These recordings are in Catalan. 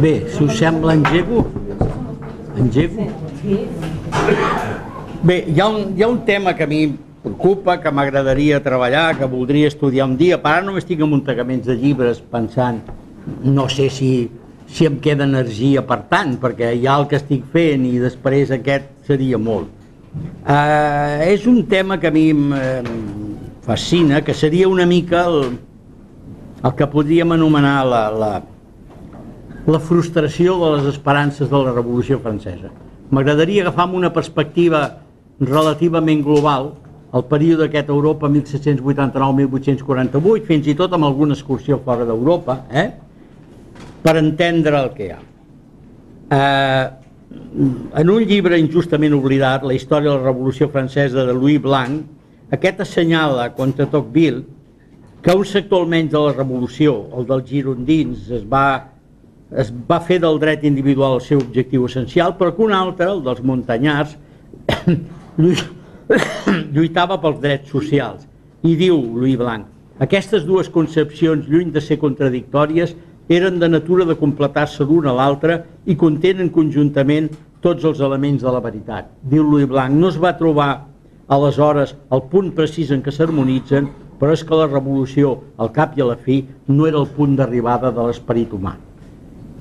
Bé, si us sembla, engego. Engego. Bé, hi ha, un, hi ha un tema que a mi preocupa, que m'agradaria treballar, que voldria estudiar un dia. Per ara només tinc amuntegaments de llibres pensant, no sé si, si em queda energia per tant, perquè hi ha el que estic fent i després aquest seria molt. Uh, és un tema que a mi em fascina, que seria una mica el, el que podríem anomenar la, la, la frustració de les esperances de la Revolució Francesa. M'agradaria agafar amb una perspectiva relativament global el període aquest Europa 1789-1848, fins i tot amb alguna excursió fora d'Europa, eh? per entendre el que hi ha. Eh, en un llibre injustament oblidat, la història de la Revolució Francesa de Louis Blanc, aquest assenyala contra Tocqueville que un sector almenys de la revolució, el dels girondins, es va, es va fer del dret individual el seu objectiu essencial, però que un altre, el dels muntanyars, lluitava pels drets socials. I diu Louis Blanc, aquestes dues concepcions, lluny de ser contradictòries, eren de natura de completar-se l'una a l'altra i contenen conjuntament tots els elements de la veritat. Diu Louis Blanc, no es va trobar aleshores el punt precís en què s'harmonitzen però és que la revolució, al cap i a la fi, no era el punt d'arribada de l'esperit humà.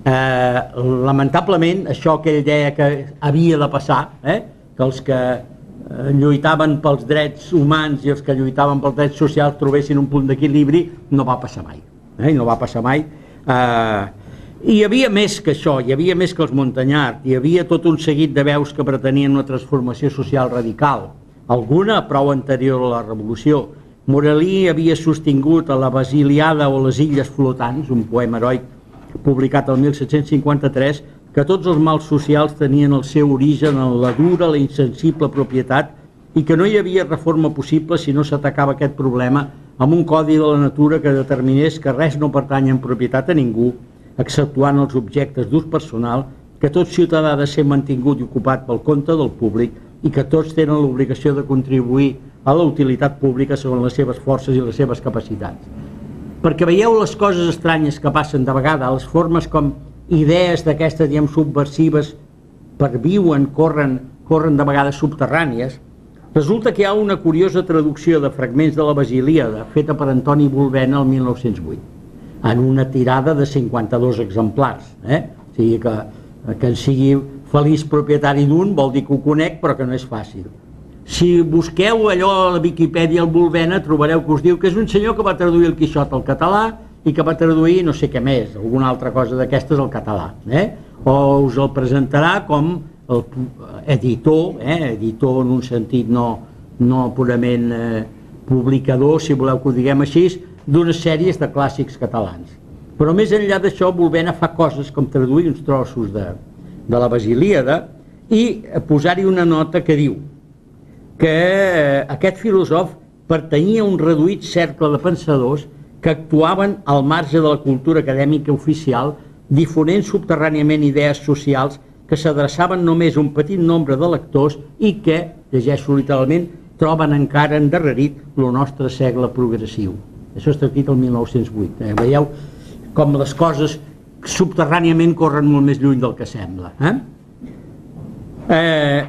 Eh, lamentablement, això que ell deia que havia de passar, eh, que els que eh, lluitaven pels drets humans i els que lluitaven pels drets socials trobessin un punt d'equilibri, no va passar mai. Eh, no va passar mai. Eh, hi havia més que això, hi havia més que els Montanyart, hi havia tot un seguit de veus que pretenien una transformació social radical, alguna prou anterior a la revolució, Morelí havia sostingut a la Basiliada o les Illes Flotants, un poema heroic publicat el 1753, que tots els mals socials tenien el seu origen en la dura, la insensible propietat i que no hi havia reforma possible si no s'atacava aquest problema amb un codi de la natura que determinés que res no pertany en propietat a ningú, exceptuant els objectes d'ús personal, que tot ciutadà ha de ser mantingut i ocupat pel compte del públic i que tots tenen l'obligació de contribuir a la utilitat pública segons les seves forces i les seves capacitats. Perquè veieu les coses estranyes que passen de vegada, les formes com idees d'aquestes, diguem, subversives perviuen, corren, corren de vegades subterrànies, resulta que hi ha una curiosa traducció de fragments de la Basilíada feta per Antoni Volvena el 1908, en una tirada de 52 exemplars. Eh? O sigui que, que en sigui feliç propietari d'un vol dir que ho conec, però que no és fàcil. Si busqueu allò a la Viquipèdia al Volvena trobareu que us diu que és un senyor que va traduir el Quixot al català i que va traduir no sé què més, alguna altra cosa d'aquestes al català. Eh? O us el presentarà com el editor, eh? editor en un sentit no, no purament eh, publicador, si voleu que ho diguem així, d'unes sèries de clàssics catalans. Però més enllà d'això, Volvena fa coses com traduir uns trossos de, de la Basilíada i posar-hi una nota que diu que eh, aquest filòsof pertanyia a un reduït cercle de pensadors que actuaven al marge de la cultura acadèmica oficial, difonent subterràniament idees socials que s'adreçaven només a un petit nombre de lectors i que, llegeixo literalment, troben encara endarrerit el nostre segle progressiu. Això està escrit el 1908. Eh? Veieu com les coses subterràniament corren molt més lluny del que sembla. Eh? Eh,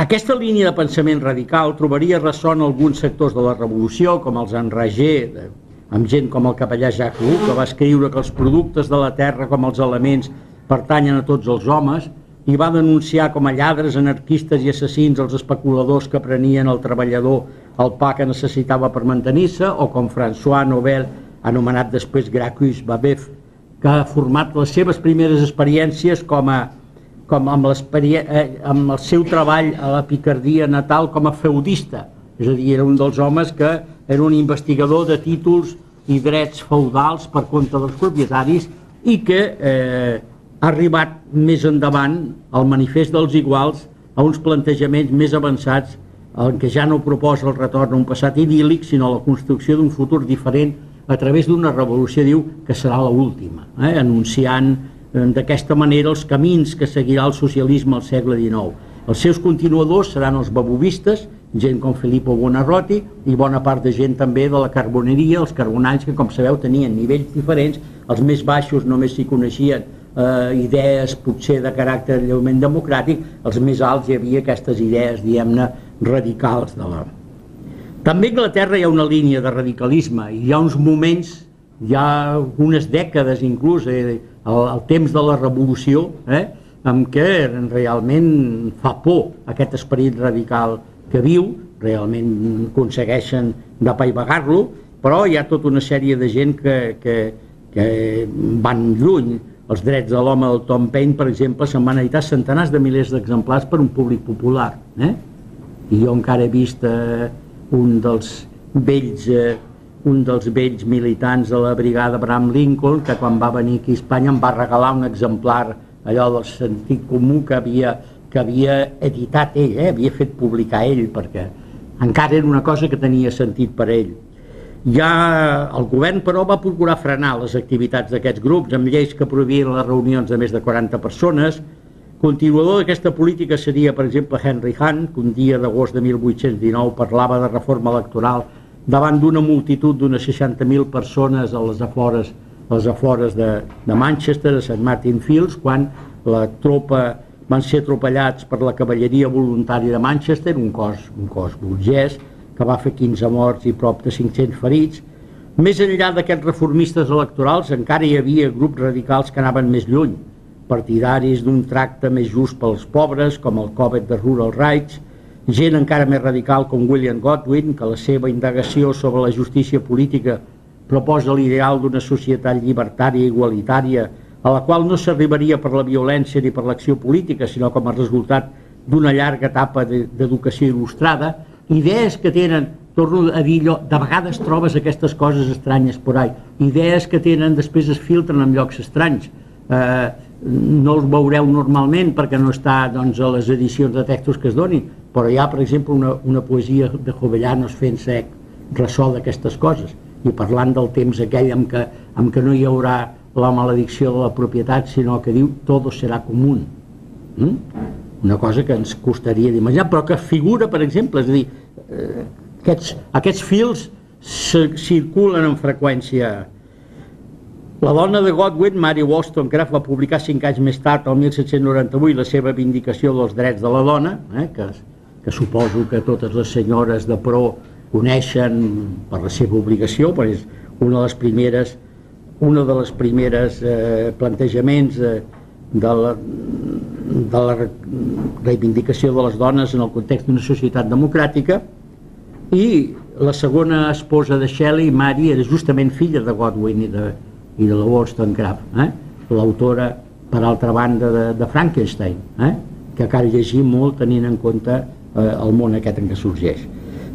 aquesta línia de pensament radical trobaria ressò en alguns sectors de la revolució, com els enragers, amb gent com el capellà Jacques Lou, que va escriure que els productes de la terra com els elements pertanyen a tots els homes, i va denunciar com a lladres, anarquistes i assassins els especuladors que prenien el treballador el pa que necessitava per mantenir-se, o com François Nobel, anomenat després Gracchus Babeuf, que ha format les seves primeres experiències com a com amb, eh, amb el seu treball a la Picardia natal com a feudista, és a dir, era un dels homes que era un investigador de títols i drets feudals per compte dels propietaris i que eh, ha arribat més endavant al manifest dels iguals a uns plantejaments més avançats en què ja no proposa el retorn a un passat idíl·lic, sinó la construcció d'un futur diferent a través d'una revolució, diu, que serà l'última, eh? anunciant d'aquesta manera els camins que seguirà el socialisme al segle XIX. Els seus continuadors seran els babovistes, gent com Filippo Buonarroti i bona part de gent també de la carboneria, els carbonalls que com sabeu tenien nivells diferents, els més baixos només s'hi coneixien eh, idees potser de caràcter lleument democràtic, els més alts hi havia aquestes idees, diguem-ne, radicals de la... També a Anglaterra hi ha una línia de radicalisme i hi ha uns moments, ha unes dècades inclús, eh, el, el temps de la revolució, eh, amb què realment fa por aquest esperit radical que viu, realment aconsegueixen d'apaivagar-lo, però hi ha tota una sèrie de gent que, que, que van lluny. Els drets de l'home del Tom Paine, per exemple, se'n van editar centenars de milers d'exemplars per un públic popular. Eh? I jo encara he vist eh, un dels vells eh, un dels vells militants de la brigada Abraham Lincoln que quan va venir aquí a Espanya em va regalar un exemplar allò del sentit comú que havia, que havia editat ell, eh? havia fet publicar ell perquè encara era una cosa que tenia sentit per ell ja el govern, però, va procurar frenar les activitats d'aquests grups amb lleis que prohibien les reunions de més de 40 persones. Continuador d'aquesta política seria, per exemple, Henry Hunt, que un dia d'agost de 1819 parlava de reforma electoral davant d'una multitud d'unes 60.000 persones a les afores, a les afores de, de Manchester, a St. Martin Fields, quan la tropa van ser atropellats per la cavalleria voluntària de Manchester, un cos, un cos burgès, que va fer 15 morts i prop de 500 ferits. Més enllà d'aquests reformistes electorals encara hi havia grups radicals que anaven més lluny, partidaris d'un tracte més just pels pobres, com el Covet de Rural Rights, gent encara més radical com William Godwin, que la seva indagació sobre la justícia política proposa l'ideal d'una societat llibertària i igualitària a la qual no s'arribaria per la violència ni per l'acció política, sinó com a resultat d'una llarga etapa d'educació il·lustrada, idees que tenen, torno a dir allò, de vegades trobes aquestes coses estranyes por ahí, idees que tenen, després es filtren en llocs estranys, eh, no els veureu normalment perquè no està doncs, a les edicions de textos que es donin, però hi ha, per exemple, una, una poesia de Jovellanos fent-se ressò d'aquestes coses i parlant del temps aquell amb què, amb què no hi haurà la maledicció de la propietat, sinó que diu todo serà comú. Mm? Una cosa que ens costaria d'imaginar, però que figura, per exemple, és a dir, eh, aquests, aquests fils circulen amb freqüència. La dona de Godwin, Mary Wollstonecraft, va publicar cinc anys més tard, el 1798, la seva vindicació dels drets de la dona, eh, que, que suposo que totes les senyores de pro coneixen per la seva obligació, perquè és una de les primeres una de les primeres eh, plantejaments eh, de la, de la reivindicació de les dones en el context d'una societat democràtica i la segona esposa de Shelley, Mary, era justament filla de Godwin i de, i de la Wollstonecraft, eh? l'autora, per altra banda, de, de Frankenstein, eh? que cal llegir molt tenint en compte eh, el món aquest en què sorgeix.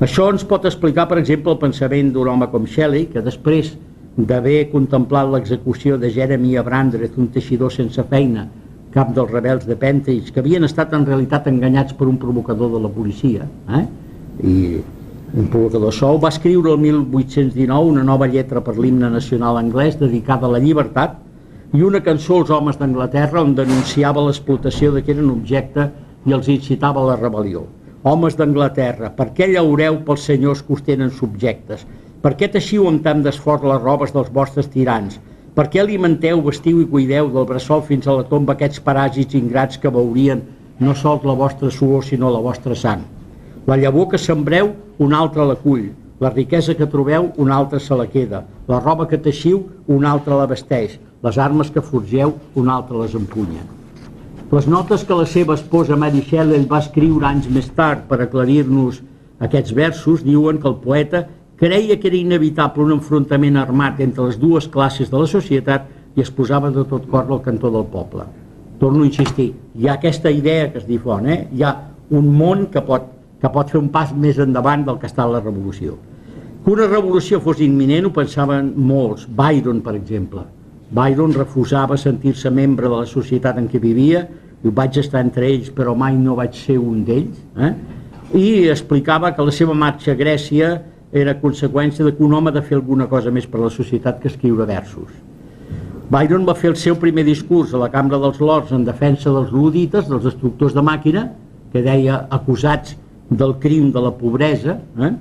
Això ens pot explicar, per exemple, el pensament d'un home com Shelley, que després d'haver contemplat l'execució de Jeremy Abrandreth, un teixidor sense feina, cap dels rebels de Pentage, que havien estat en realitat enganyats per un provocador de la policia, eh? i un provocador sol, va escriure el 1819 una nova lletra per l'himne nacional anglès dedicada a la llibertat i una cançó als homes d'Anglaterra on denunciava l'explotació de que eren objecte i els incitava a la rebel·lió. Homes d'Anglaterra, per què llaureu pels senyors que us tenen subjectes? Per què teixiu amb tant d'esforç les robes dels vostres tirans? Per què alimenteu, vestiu i cuideu del bressol fins a la tomba aquests paràsits ingrats que veurien no sols la vostra suor sinó la vostra sang? La llavor que sembreu, un altre la cull. La riquesa que trobeu, un altre se la queda. La roba que teixiu, un altre la vesteix. Les armes que forgeu, un altre les empunya. Les notes que la seva esposa Mary Shelley va escriure anys més tard per aclarir-nos aquests versos diuen que el poeta creia que era inevitable un enfrontament armat entre les dues classes de la societat i es posava de tot cor al cantó del poble. Torno a insistir, hi ha aquesta idea que es difon, eh? hi ha un món que pot, que pot fer un pas més endavant del que està la revolució. Que una revolució fos imminent ho pensaven molts, Byron per exemple. Byron refusava sentir-se membre de la societat en què vivia, i vaig estar entre ells però mai no vaig ser un d'ells, eh? i explicava que la seva marxa a Grècia era conseqüència de que un home ha de fer alguna cosa més per a la societat que escriure versos. Byron va fer el seu primer discurs a la Cambra dels Lords en defensa dels ludites, dels destructors de màquina, que deia acusats del crim de la pobresa, eh?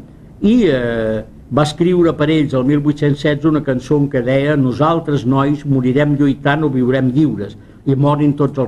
i eh, va escriure per ells el 1816 una cançó que deia «Nosaltres, nois, morirem lluitant o viurem lliures». i morin tots els